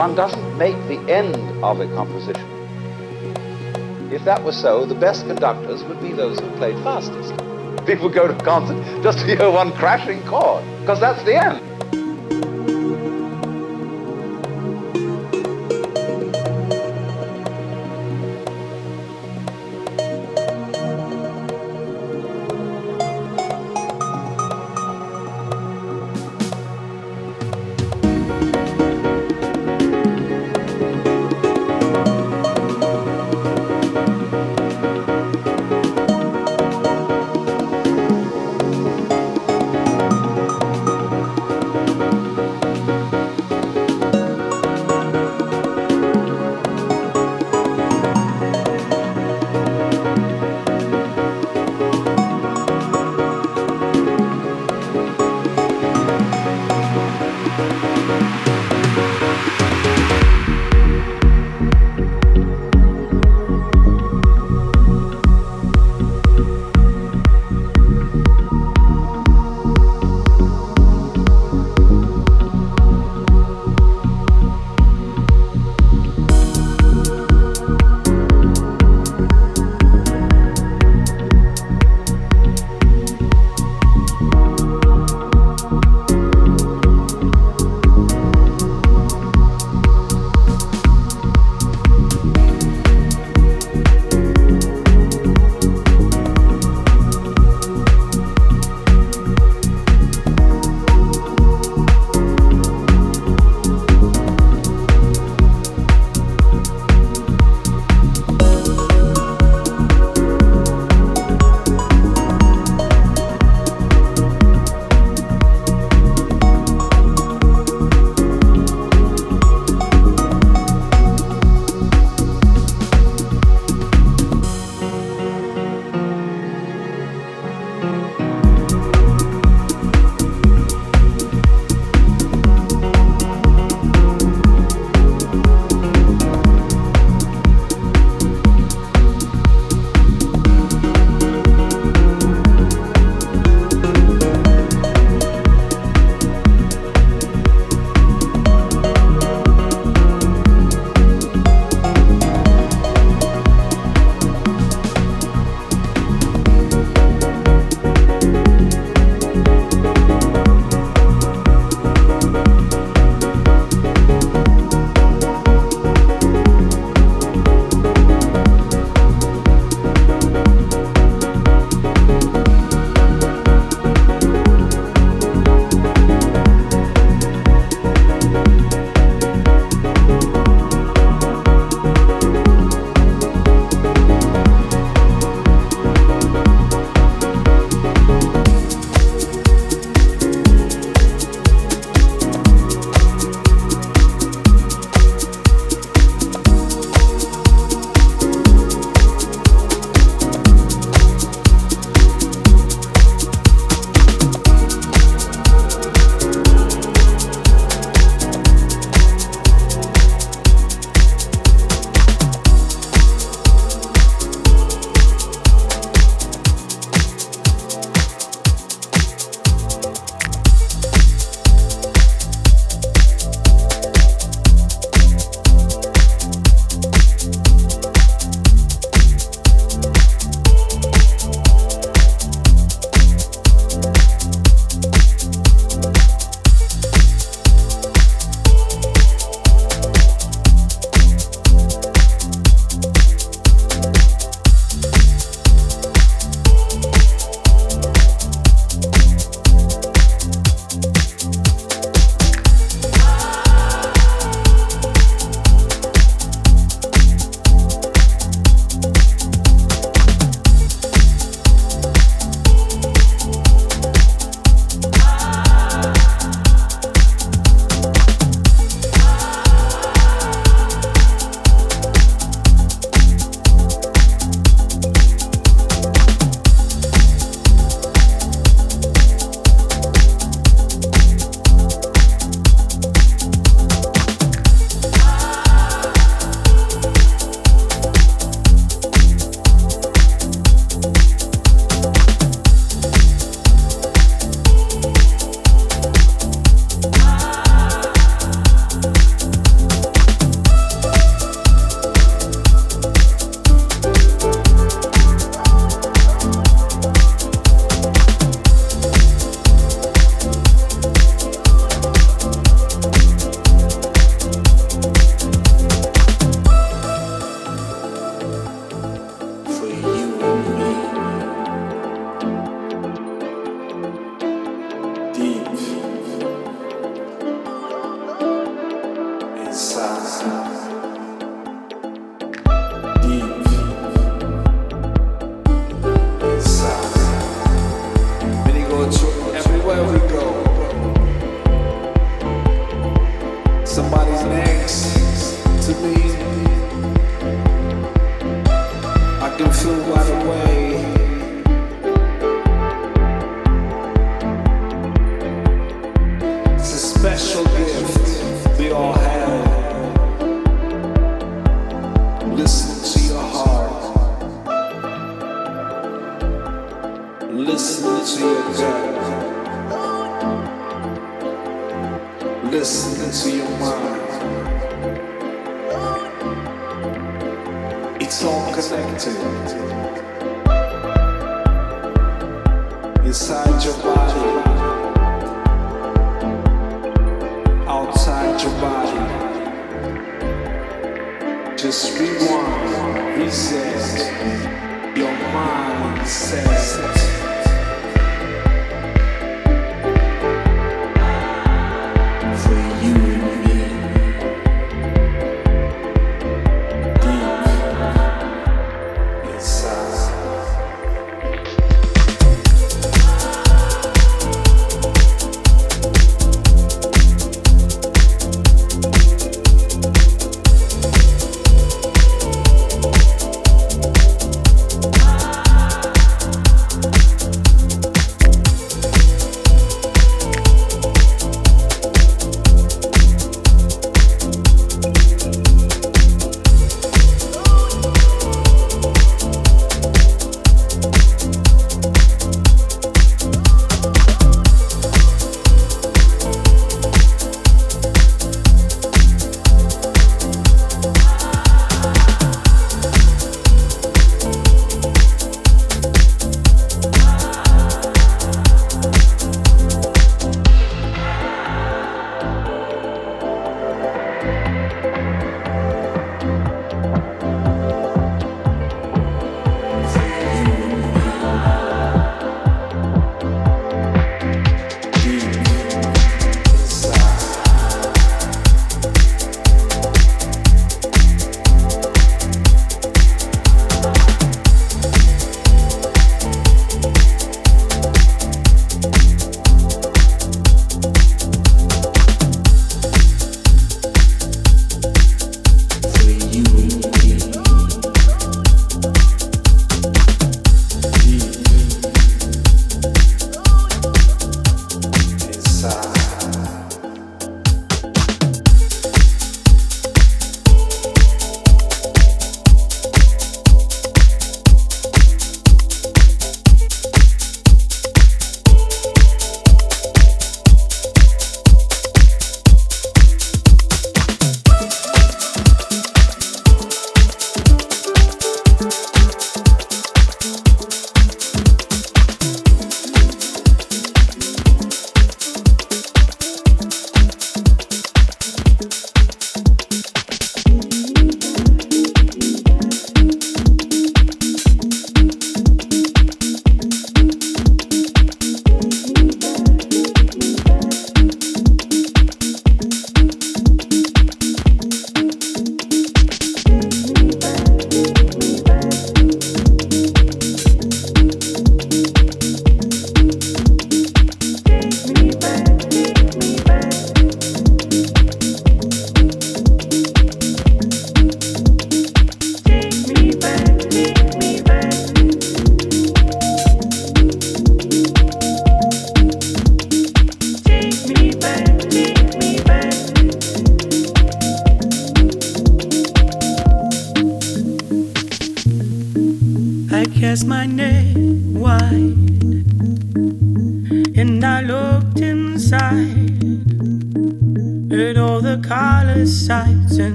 One doesn't make the end of a composition. If that were so, the best conductors would be those who played fastest. People go to a concert just to hear one crashing chord, because that's the end.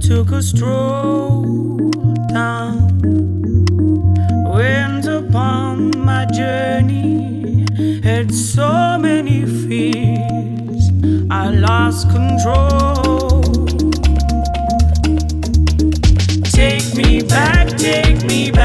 took a stroll down. Went upon my journey, had so many fears, I lost control. Take me back, take me back.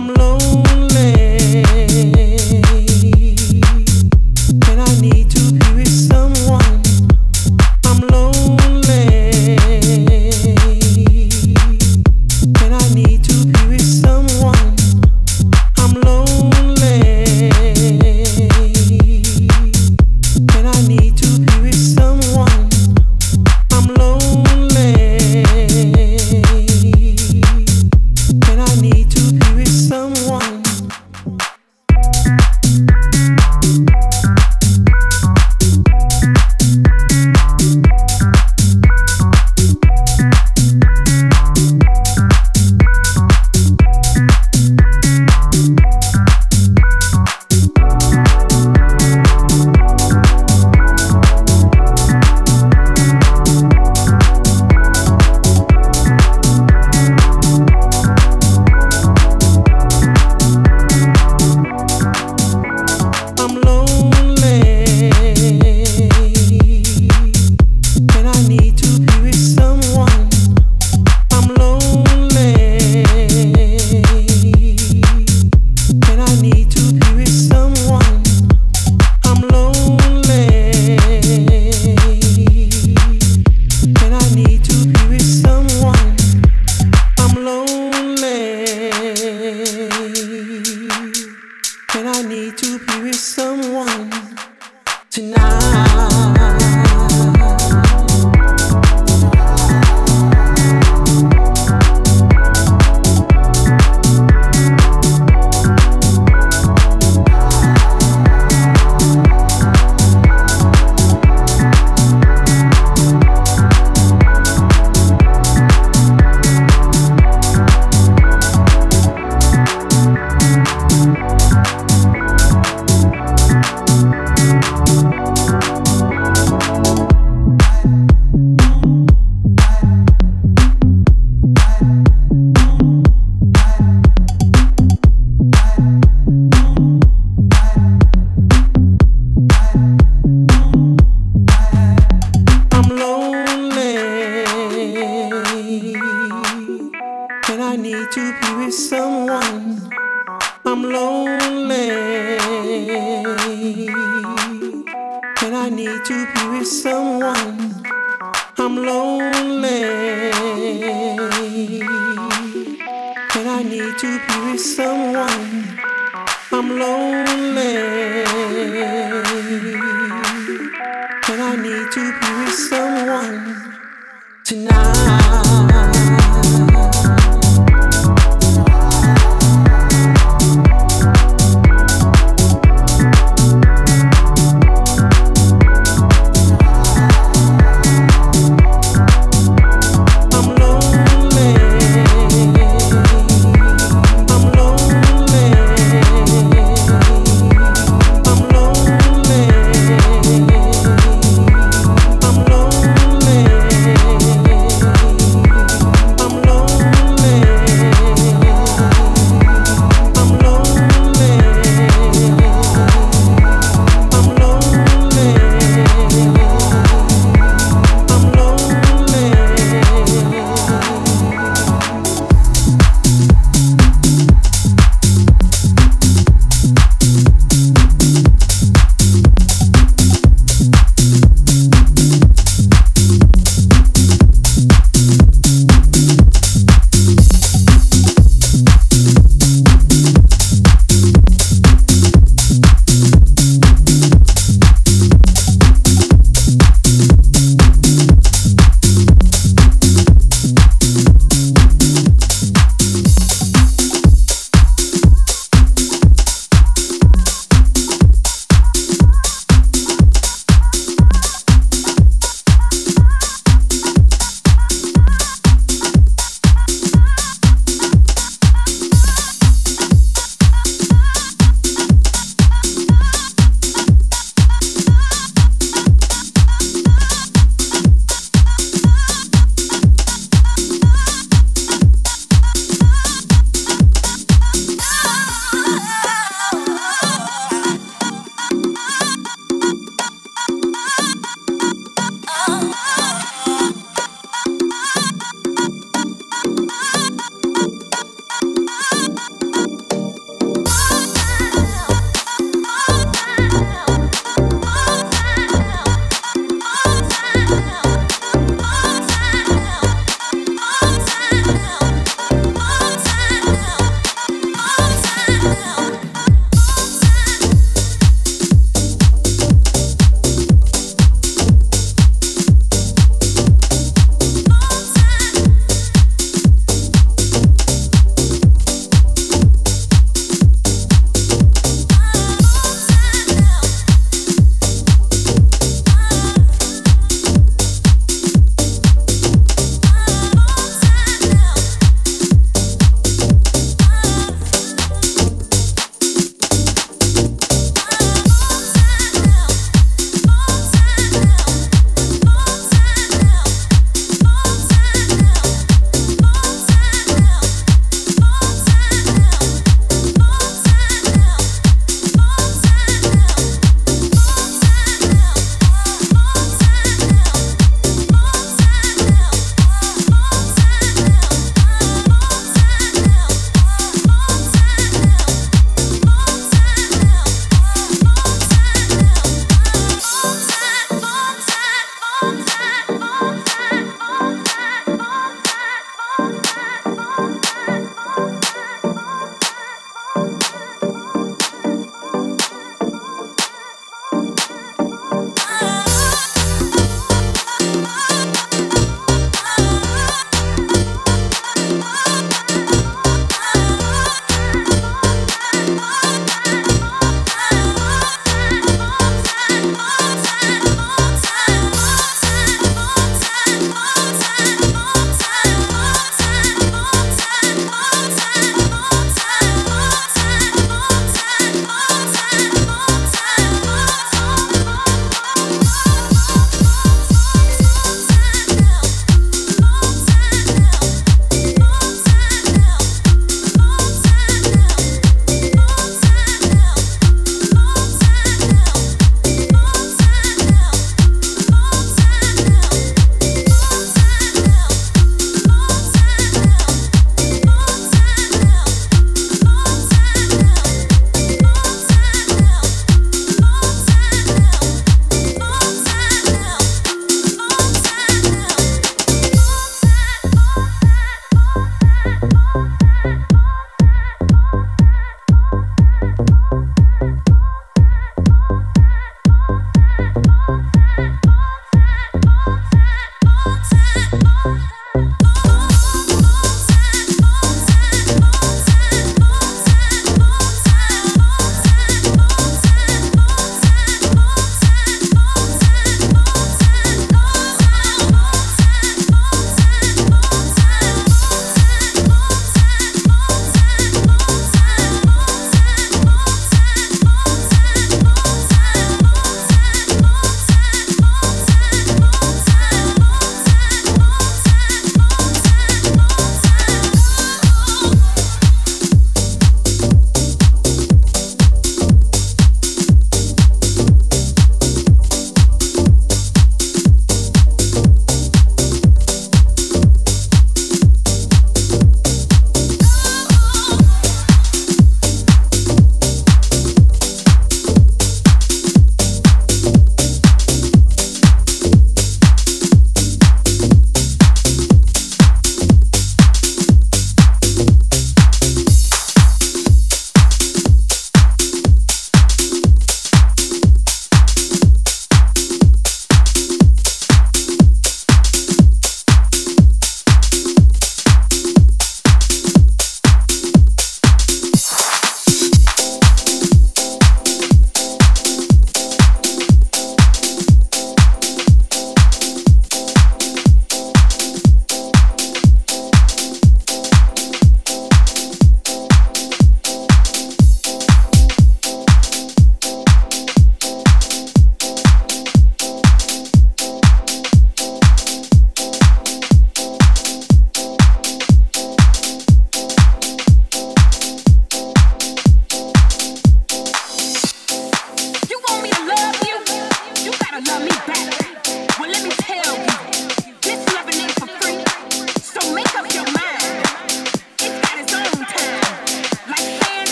Need to and I need to be with someone. I'm lonely, and I need to be with someone. I'm lonely, and I need to be with someone. I'm lonely, and I need to be with someone tonight.